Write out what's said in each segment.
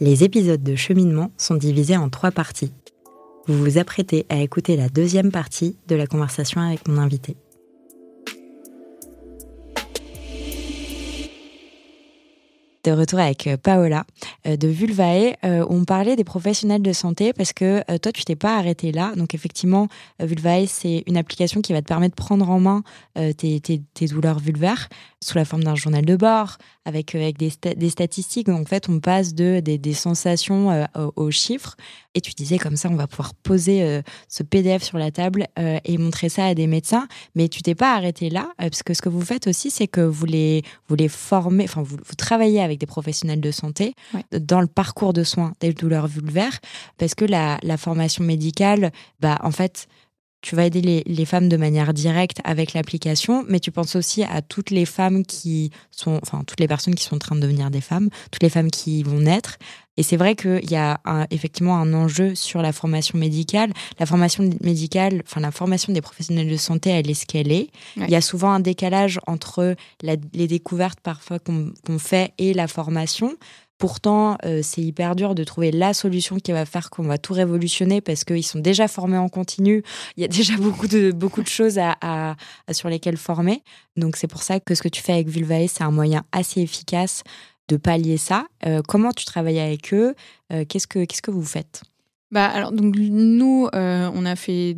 Les épisodes de cheminement sont divisés en trois parties. Vous vous apprêtez à écouter la deuxième partie de la conversation avec mon invité. de retour avec euh, Paola euh, de Vulvae. Euh, on parlait des professionnels de santé parce que toi, tu t'es pas arrêté là. Donc effectivement, Vulvae, c'est une application qui va te permettre de prendre en main tes, douleurs vulvaires sous la forme d'un journal de bord, avec, avec des, des, statistiques. Donc, en fait, on passe de, des, des sensations aux, chiffres. Et tu disais comme ça, on va pouvoir poser ce PDF sur la table et montrer ça à des médecins. Mais tu t'es pas arrêté là, parce que ce que vous faites aussi, c'est que vous les, vous les formez, enfin, vous, vous travaillez avec des professionnels de santé dans le parcours de soins des douleurs vulvaires, parce que la, formation médicale, bah, en fait, tu vas aider les, les, femmes de manière directe avec l'application, mais tu penses aussi à toutes les femmes qui sont, enfin, toutes les personnes qui sont en train de devenir des femmes, toutes les femmes qui vont naître, et c'est vrai qu'il y a effectivement un enjeu sur la formation médicale. La formation médicale, enfin la formation des professionnels de santé, elle est ce qu'elle est. Il y a souvent un décalage entre les découvertes parfois qu'on fait et la formation. Pourtant, euh, c'est hyper dur de trouver la solution qui va faire qu'on va tout révolutionner parce qu'ils sont déjà formés en continu. Il y a déjà beaucoup de, beaucoup de choses à, sur lesquelles former. Donc, c'est pour ça que ce que tu fais avec Vulvae, c'est un moyen assez efficace de pallier ça. Euh, comment tu travailles avec eux? Euh, Qu'est-ce que que vous faites? Bah alors donc nous on a fait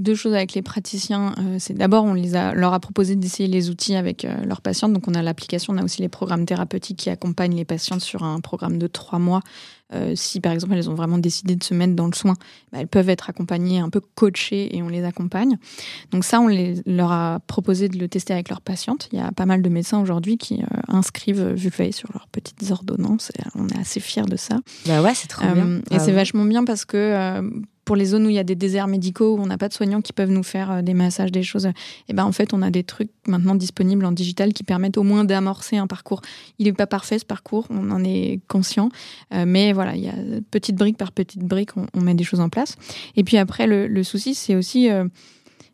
deux choses avec les praticiens. c'est d'abord on les a leur a proposé d'essayer les outils avec leurs patientes. Donc on a l'application, on a aussi les programmes thérapeutiques qui accompagnent les patientes sur un programme de trois mois euh, si par exemple elles ont vraiment décidé de se mettre dans le soin, bah, elles peuvent être accompagnées, un peu coachées et on les accompagne. Donc ça, on les, leur a proposé de le tester avec leurs patientes. Il y a pas mal de médecins aujourd'hui qui euh, inscrivent Vulvae sur leurs petites ordonnances et on est assez fiers de ça. Bah ouais, c'est trop bien. Euh, et c'est vachement bien parce que pour les zones où il y a des déserts médicaux, où on n'a pas de soignants qui peuvent nous faire euh, des massages, des choses, et eh ben en fait, on a des trucs maintenant disponibles en digital qui permettent au moins d'amorcer un parcours. Il n'est pas parfait ce parcours, on en est conscient, euh, mais voilà, il y a petite brique par petite brique, on, met des choses en place. Et puis après, le, souci, c'est aussi euh,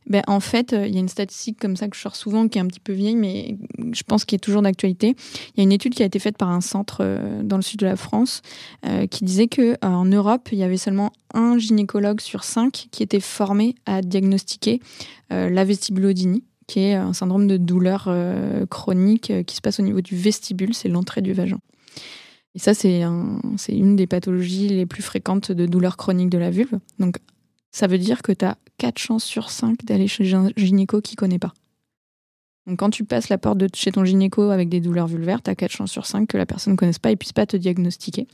ben, en fait, euh, il y a une statistique comme ça que je sors souvent, qui est un petit peu vieille, mais je pense qu'il est toujours d'actualité. Il y a une étude qui a été faite par un centre euh, dans le sud de la France euh, qui disait que en Europe, il y avait seulement un gynécologue sur cinq qui était formé à diagnostiquer la vestibulodynie qui est un syndrome de douleur chronique qui se passe au niveau du vestibule, c'est l'entrée du vagin. Et ça, c'est un, une des pathologies les plus fréquentes de douleur chronique de la vulve. Donc, ça veut dire que tu as 4 chances sur 5 d'aller chez un gynéco qui connaît pas. Donc quand tu passes la porte de chez ton gynéco avec des douleurs vulvaires, tu as 4 chances sur 5 que la personne ne connaisse pas et puisse pas te diagnostiquer.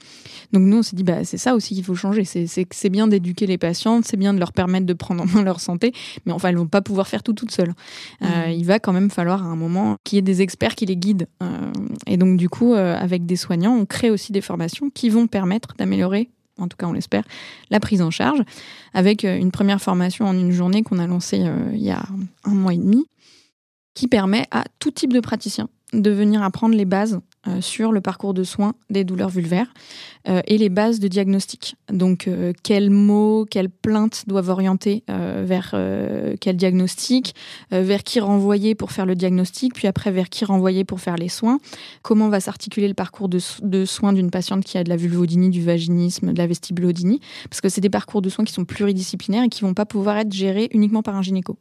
Donc nous, on s'est dit, bah, c'est ça aussi qu'il faut changer. C'est bien d'éduquer les patientes, c'est bien de leur permettre de prendre en main leur santé, mais enfin, elles vont pas pouvoir faire tout toutes seules. Euh, mmh. il va quand même falloir à un moment qu'il y ait des experts qui les guident. Euh, et donc du coup, euh, avec des soignants, on crée aussi des formations qui vont permettre d'améliorer en tout cas on l'espère, la prise en charge, avec euh, une première formation en une journée qu'on a lancée euh, il y a un mois et demi, qui permet à tout type de praticien de venir apprendre les bases sur le parcours de soins des douleurs vulvaires euh, et les bases de diagnostic. Donc, euh, quels mots, quelles plaintes doivent orienter vers quel diagnostic, vers qui renvoyer pour faire le diagnostic, puis après vers qui renvoyer pour faire les soins, comment va s'articuler le parcours de, de soins d'une patiente qui a de la vulvodynie, du vaginisme, de la vestibulodynie, parce que c'est des parcours de soins qui sont pluridisciplinaires et qui vont pas pouvoir être gérés uniquement par un gynéco.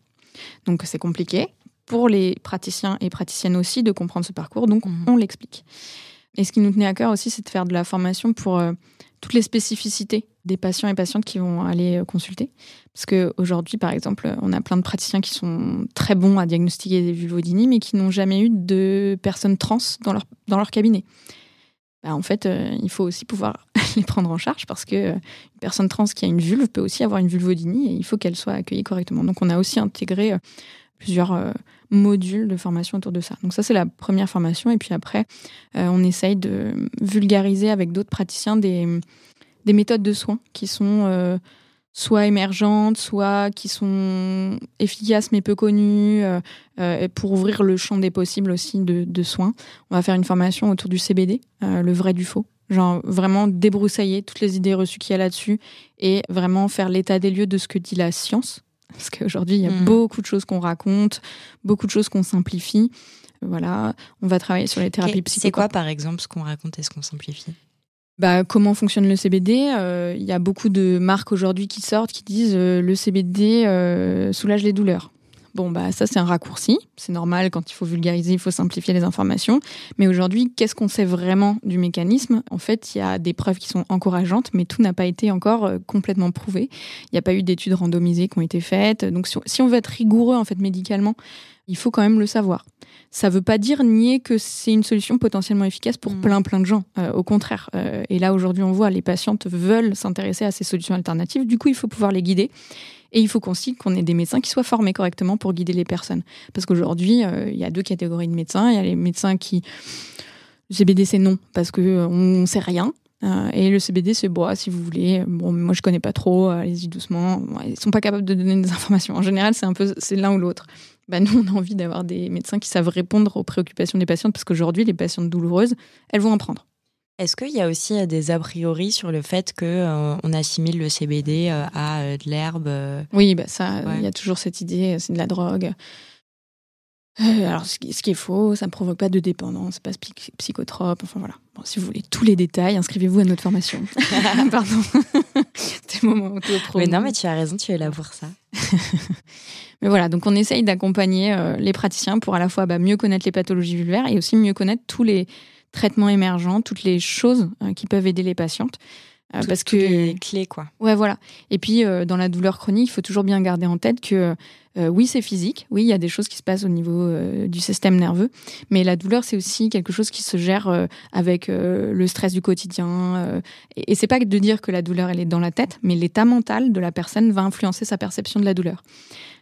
Donc c'est compliqué pour les praticiens et praticiennes aussi de comprendre ce parcours, donc mhm. on l'explique. Et ce qui nous tenait à cœur aussi, c'est de faire de la formation pour euh, toutes les spécificités des patients et patientes qui vont aller euh, consulter. Parce qu'aujourd'hui, par exemple, on a plein de praticiens qui sont très bons à diagnostiquer des vulvodynies, mais qui n'ont jamais eu de personnes trans dans leur, dans leur cabinet. Bah, en fait, euh, il faut aussi pouvoir les prendre en charge parce que une personne trans qui a une vulve peut aussi avoir une vulvodynie et il faut qu'elle soit accueillie correctement. Donc, on a aussi intégré plusieurs euh, modules de formation autour de ça. Donc ça, c'est la première formation. Et puis après, euh, on essaye de vulgariser avec d'autres praticiens des, des méthodes de soins qui sont euh, soit émergentes, soit qui sont efficaces mais peu connues, pour ouvrir le champ des possibles aussi de, de, soins. On va faire une formation autour du CBD, le vrai du faux. Genre vraiment débroussailler toutes les idées reçues qu'il y a là-dessus et vraiment faire l'état des lieux de ce que dit la science parce qu'aujourd'hui, il y a mm. beaucoup de choses qu'on raconte, beaucoup de choses qu'on simplifie. Voilà, on va travailler sur les thérapies psychologiques. C'est quoi, par exemple, ce qu'on raconte et ce qu'on simplifie? Bah, comment fonctionne le CBD euh, Il y a beaucoup de marques aujourd'hui qui sortent qui disent euh, le CBD euh, soulage les douleurs. Bon, bah ça c'est un raccourci, c'est normal quand il faut vulgariser, il faut simplifier les informations. Mais aujourd'hui, qu'est-ce qu'on sait vraiment du mécanisme? En fait, il y a des preuves qui sont encourageantes, mais tout n'a pas été encore complètement prouvé. Il n'y a pas eu d'études randomisées qui ont été faites. Donc si on veut être rigoureux en fait médicalement, il faut quand même le savoir. Ça ne veut pas dire nier que c'est une solution potentiellement efficace pour mm. plein plein de gens. Euh, au contraire. Euh, et là aujourd'hui on voit les patientes veulent s'intéresser à ces solutions alternatives. Du coup il faut pouvoir les guider. Et il faut qu'on qu'on ait des médecins qui soient formés correctement pour guider les personnes. Parce qu'aujourd'hui, euh, il y a deux catégories de médecins. Il y a les médecins qui... Le CBD, c'est non, parce qu'on ne sait rien. et le CBD, c'est bon, si vous voulez. Bon, moi, je connais pas trop. Allez-y doucement. Ils sont pas capables de donner des informations. En général, c'est un peu, c'est l'un ou l'autre. Bah, nous, on a envie d'avoir des médecins qui savent répondre aux préoccupations des patientes parce qu'aujourd'hui, les patientes douloureuses, elles vont en prendre. Est-ce qu'il y a aussi euh, des a priori sur le fait qu'on euh, on assimile le CBD euh, à de l'herbe Oui, bah ça, il y a toujours cette idée, c'est de la drogue. alors, ce qui, est faux, ça ne provoque pas de dépendance, pas psychotrope, enfin voilà. Bon, si vous voulez tous les détails, inscrivez-vous à notre formation. Pardon. C'était moment auto Mais non, mais tu as raison, tu es là pour ça. Mais voilà, donc on essaye d'accompagner euh, les praticiens pour à la fois bah, mieux connaître les pathologies vulvaires et aussi mieux connaître tous les traitements émergents, toutes les choses euh, qui peuvent aider les patientes. Euh, parce que les clés quoi. Ouais voilà. Et puis dans la douleur chronique, il faut toujours bien garder en tête que oui c'est physique, oui il y a des choses qui se passent au niveau du système nerveux, mais la douleur c'est aussi quelque chose qui se gère avec le stress du quotidien. et, et c'est pas de dire que la douleur elle est dans la tête, mais l'état mental de la personne va influencer sa perception de la douleur.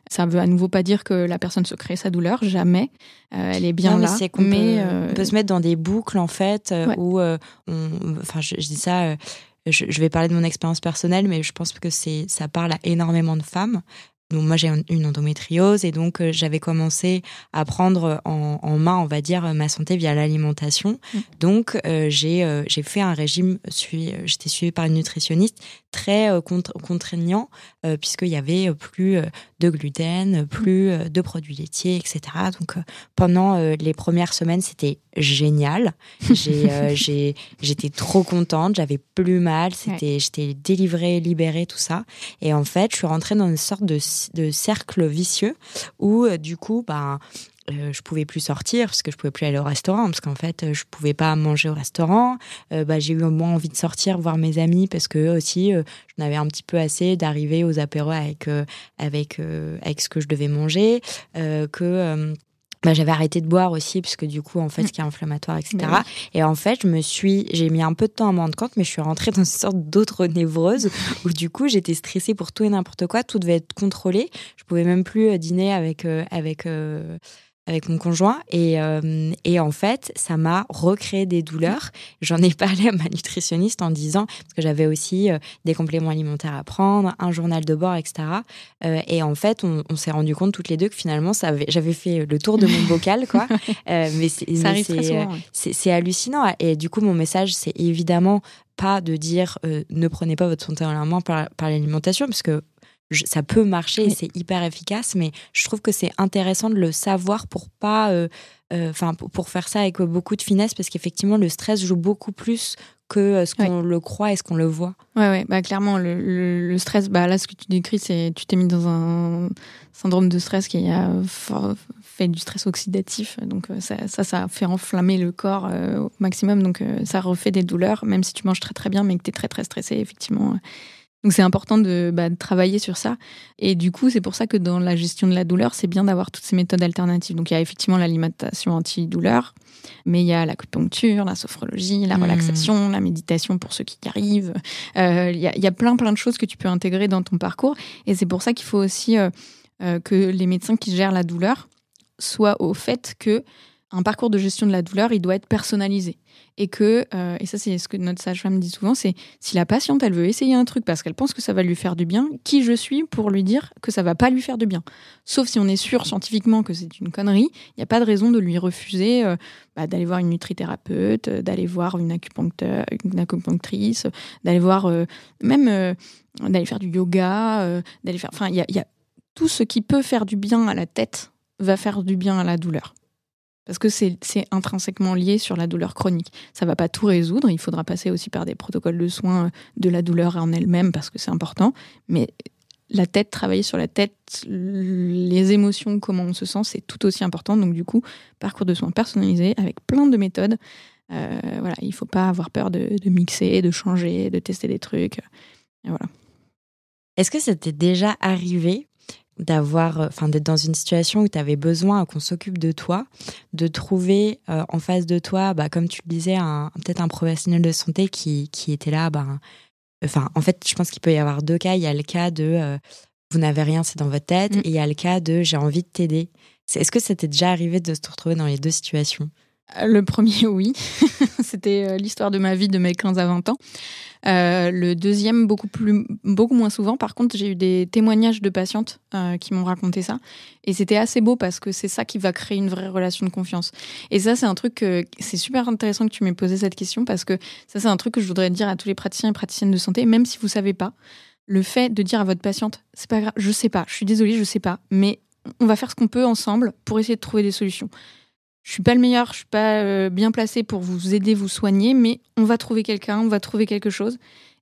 Ça veut à nouveau pas dire que la personne se crée sa douleur, jamais. Euh, elle est bien là. mais euh, on peut se mettre dans des boucles en fait euh, où, enfin, je, dis ça. Je, vais parler de mon expérience personnelle, mais je pense que ça parle à énormément de femmes donc moi j'ai une endométriose et donc euh, j'avais commencé à prendre en, main, on va dire, ma santé via l'alimentation. Mm. Donc euh, j'ai euh, j'ai fait un régime, j'étais suivie par une nutritionniste très contraignant puisqu'il y avait plus de gluten, plus de produits laitiers, etc. Donc pendant les premières semaines c'était génial. J'ai j'étais trop contente, j'avais plus mal, c'était j'étais délivrée, libérée, tout ça. Et en fait je suis rentrée dans une sorte de de cercle vicieux où euh, du coup, bah, euh, je pouvais plus sortir parce que je pouvais plus aller au restaurant parce qu'en fait euh, je pouvais pas manger au restaurant. Bah, j'ai eu moins envie de sortir voir mes amis parce que aussi j'en avais un petit peu assez d'arriver aux apéros avec avec avec ce que je devais manger. Que bah, j'avais arrêté de boire aussi puisque du coup en fait ce qui est inflammatoire etc bah et en fait je me suis j'ai mis un peu de temps à m'en rendre compte mais je suis rentrée dans une sorte d'autre névreuse où du coup j'étais stressée pour tout et n'importe quoi. Tout devait être contrôlé. Je pouvais même plus euh, dîner avec euh, avec euh, avec mon conjoint et, euh, et en fait ça m'a recréé des douleurs. J'en ai parlé à ma nutritionniste en disant parce que j'avais aussi euh, des compléments alimentaires à prendre un journal de bord etc euh, et en fait on, s'est rendu compte toutes les deux que finalement ça j'avais fait le tour de mon bocal quoi. Mais c'est hallucinant. Et du coup mon message c'est évidemment pas de dire ne prenez pas votre santé en la main par, par l'alimentation parce que ça peut marcher et c'est hyper efficace, mais je trouve que c'est intéressant de le savoir pour pas, euh, euh, enfin, pour, faire ça avec beaucoup de finesse, parce qu'effectivement, le stress joue beaucoup plus que euh, ce qu'on le croit et ce qu'on le voit. Ouais, ouais, bah clairement, le, stress, bah là, ce que tu décris, c'est tu t'es mis dans un syndrome de stress qui a fait du stress oxydatif, donc ça, ça, ça fait enflammer le corps au maximum, donc ça refait des douleurs, même si tu manges très très bien, mais que tu es très très stressé, effectivement donc c'est important bah, de, travailler sur ça. Et du coup, c'est pour ça que dans la gestion de la douleur, c'est bien d'avoir toutes ces méthodes alternatives. Donc il y a effectivement l'alimentation anti-douleur, mais il y a l'acupuncture, la sophrologie, la mmh. relaxation, la méditation pour ceux qui y arrivent. Euh, il, y a, plein plein de choses que tu peux intégrer dans ton parcours. Et c'est pour ça qu'il faut aussi euh, euh, que les médecins qui gèrent la douleur soient au fait que un parcours de gestion de la douleur, il doit être personnalisé. Et que, euh, et ça c'est ce que notre sage-femme dit souvent, c'est si la patiente, elle veut essayer un truc parce qu'elle pense que ça va lui faire du bien, qui je suis pour lui dire que ça va pas lui faire du bien? Sauf si on est sûr scientifiquement que c'est une connerie, il n'y a pas de raison de lui refuser euh, bah, d'aller voir une nutrithérapeute, euh, d'aller voir une, acupuncteur, une acupunctrice, d'aller voir même d'aller faire du yoga, d'aller faire... Enfin, il y a tout ce qui peut faire du bien à la tête va faire du bien à la douleur. Parce que c'est intrinsèquement lié sur la douleur chronique. Ça va pas tout résoudre. Il faudra passer aussi par des protocoles de soins de la douleur en elle-même parce que c'est important. Mais la tête, travailler sur la tête, les émotions, comment on se sent, c'est tout aussi important. Donc du coup, parcours de soins personnalisé avec plein de méthodes. Euh, voilà, il faut pas avoir peur de, mixer, de changer, de tester des trucs. Voilà. Est-ce que ça t'est déjà arrivé d'avoir, euh, enfin, d'être dans une situation où tu avais besoin qu'on s'occupe de toi, de trouver euh, en face de toi, bah, comme tu le disais, peut-être un professionnel de santé qui, qui était là, bah, enfin, en fait, je pense qu'il peut y avoir deux cas. Il y a le cas de euh, vous n'avez rien, c'est dans votre tête, mm. et il y a le cas de j'ai envie de t'aider. Est-ce que ça t'est déjà arrivé de se retrouver dans les deux situations? Le premier, oui. C'était l'histoire de ma vie de mes 15 à 20 ans. Euh, le deuxième, beaucoup, plus, beaucoup moins souvent. Par contre, j'ai eu des témoignages de patientes euh, qui m'ont raconté ça. Et c'était assez beau parce que c'est ça qui va créer une vraie relation de confiance. Et ça, c'est un truc que c'est super intéressant que tu m'aies posé cette question parce que ça, c'est un truc que je voudrais dire à tous les praticiens et praticiennes de santé, même si vous savez pas. Le fait de dire à votre patiente, c'est pas grave, je sais pas, je suis désolée, je sais pas, mais on va faire ce qu'on peut ensemble pour essayer de trouver des solutions je suis pas le meilleur, je suis pas euh, bien placé pour vous aider, vous soigner, mais on va trouver quelqu'un, on va trouver quelque chose.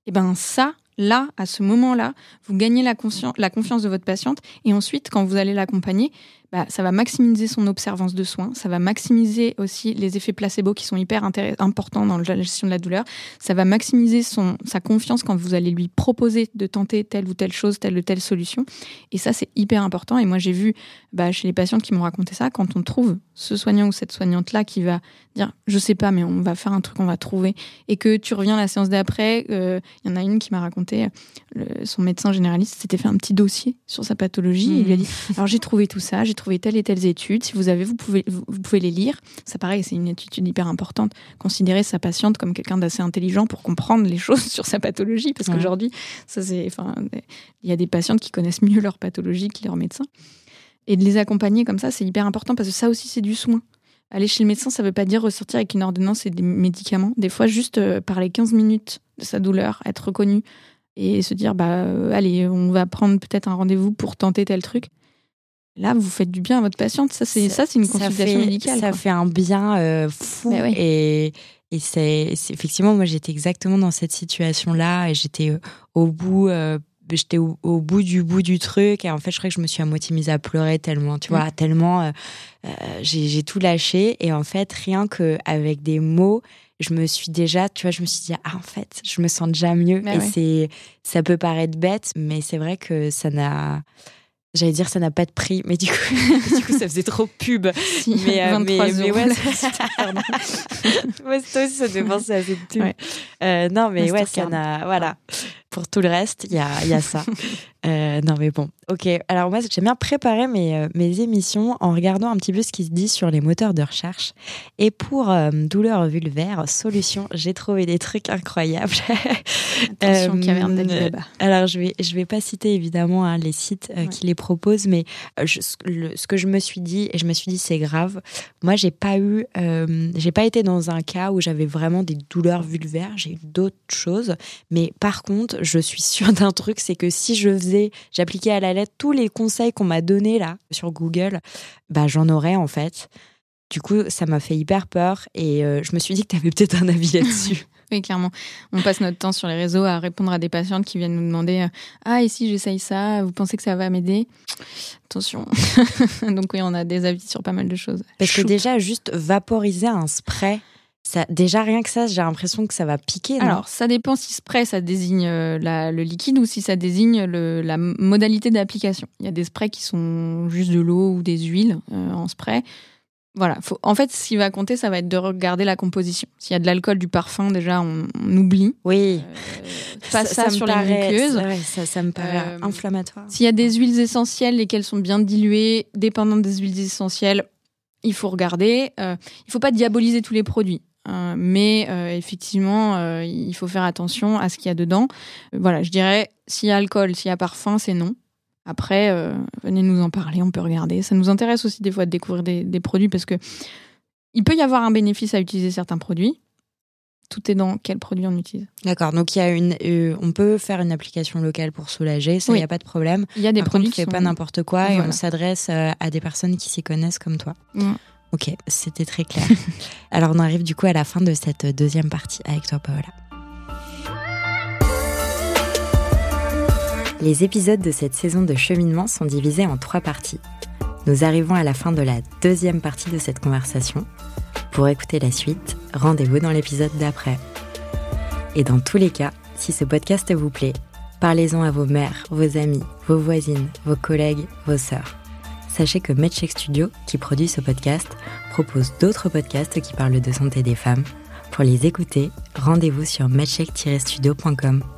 Et ben ça, là, à ce moment-là, vous gagnez la, la confiance de votre patiente, et ensuite, quand vous allez l'accompagner, bah, ça va maximiser son observance de soins, ça va maximiser aussi les effets placebo qui sont hyper importants dans la gestion de la douleur, ça va maximiser son, sa confiance quand vous allez lui proposer de tenter telle ou telle chose, telle ou telle solution. Et ça, c'est hyper important. Et moi, j'ai vu bah, chez les patientes qui m'ont raconté ça, quand on trouve ce soignant ou cette soignante-là qui va dire, je sais pas, mais on va faire un truc, on va trouver, et que tu reviens la séance d'après, euh, il y en a une qui m'a raconté, son médecin généraliste s'était fait un petit dossier sur sa pathologie, et il lui a dit, mmh. alors j'ai trouvé tout ça, j'ai trouver telles et telles études. Si vous avez, vous pouvez, vous, pouvez les lire. Ça, pareil, c'est une étude hyper importante. Considérer sa patiente comme quelqu'un d'assez intelligent pour comprendre les choses sur sa pathologie, parce qu'aujourd'hui, ça c'est, enfin, il y a des patientes qui connaissent mieux leur pathologie que leurs médecins. Et de les accompagner comme ça, c'est hyper important parce que ça aussi, c'est du soin. Aller chez le médecin, ça ne veut pas dire ressortir avec une ordonnance et des médicaments. Des fois, juste euh, parler 15 minutes de sa douleur, être reconnu et se dire, bah, euh, allez, on va prendre peut-être un rendez-vous pour tenter tel truc. Là, vous faites du bien à votre patiente. Ça, c'est ça, c'est une consultation médicale. Ça fait un bien euh, fou. Bah et, et c'est effectivement, moi, j'étais exactement dans cette situation-là et j'étais euh, au bout. Euh, j'étais au, bout du bout du truc et en fait je crois que je me suis à moitié mise à pleurer tellement tu vois mm. tellement j'ai tout lâché et en fait rien que avec des mots je me suis déjà tu vois je me suis dit ah en fait je me sens déjà mieux bah et c'est ça peut paraître bête mais c'est vrai que ça n'a J'allais dire ça n'a pas de prix, mais du coup, du coup ça faisait trop pub. mais, euh, mais, mais, ouais, ouais, toi aussi ça te penser à cette pub. Euh, non, mais ouais, ça n'a, voilà. Pour tout le reste, il y a, y a ça. Euh, non, mais bon. Ok. Alors, moi, j'aime bien préparer mes, euh, mes émissions en regardant un petit peu ce qui se dit sur les moteurs de recherche. Et pour euh, douleur vulvaire, solution, j'ai trouvé des trucs incroyables. Attention, caverne Alors, je vais, je vais pas citer évidemment hein, les sites qui les proposent, mais ce que je me suis dit, et je me suis dit, c'est grave. Moi, j'ai pas eu, j'ai pas été dans un cas où j'avais vraiment des douleurs vulvaires. J'ai eu d'autres choses. Mais par contre, je suis sûre d'un truc, c'est que si je faisais j'appliquais à la lettre tous les conseils qu'on m'a donnés là sur Google, bah j'en aurais en fait. Du coup, ça m'a fait hyper peur et euh, je me suis dit que tu avais peut-être un avis là-dessus. oui, clairement. On passe notre temps sur les réseaux à répondre à des patientes qui viennent nous demander euh, Ah, et si j'essaye ça, vous pensez que ça va m'aider? Attention. Donc, oui, on a des avis sur pas mal de choses. Parce que déjà, juste vaporiser un spray déjà, rien que ça, j'ai l'impression que ça va piquer. Alors, ça dépend si spray, ça désigne euh, le liquide ou si ça désigne la modalité d'application. Il y a des sprays qui sont juste de l'eau ou des huiles euh, en spray. Voilà. en fait, ce qui va compter, ça va être de regarder la composition. S'il y a de l'alcool, du parfum, déjà, on, oublie. Oui. Euh, pas ça, sur la muqueuse. ça, me paraît inflammatoire. S'il y a des huiles essentielles, lesquelles sont bien diluées, dépendantes des huiles essentielles, il faut regarder. il ne faut pas diaboliser tous les produits. Euh, mais euh, effectivement, euh, il faut faire attention à ce qu'il y a dedans. voilà, je dirais, s'il y a alcool, s'il y a parfum, c'est non. Après, venez nous en parler, on peut regarder. Ça nous intéresse aussi des fois de découvrir des, produits parce que il peut y avoir un bénéfice à utiliser certains produits. tout est dans quel produit on utilise. D'accord. Donc il y a une, on peut faire une application locale pour soulager, ça il n'y a pas de problème. Il y a des Par produits contre, qui on sont pas n'importe quoi et on s'adresse à des personnes qui s'y connaissent comme toi. Ouais. Ok, c'était très clair. Alors on arrive du coup à la fin de cette deuxième partie avec toi, Paola. Les épisodes de cette saison de cheminement sont divisés en trois parties. Nous arrivons à la fin de la deuxième partie de cette conversation. Pour écouter la suite, rendez-vous dans l'épisode d'après. Et dans tous les cas, si ce podcast vous plaît, parlez-en à vos mères, vos amis, vos voisines, vos collègues, vos sœurs. Sachez que MedCheck Studio, qui produit ce podcast, propose d'autres podcasts qui parlent de santé des femmes. Pour les écouter, rendez-vous sur medcheck-studio.com.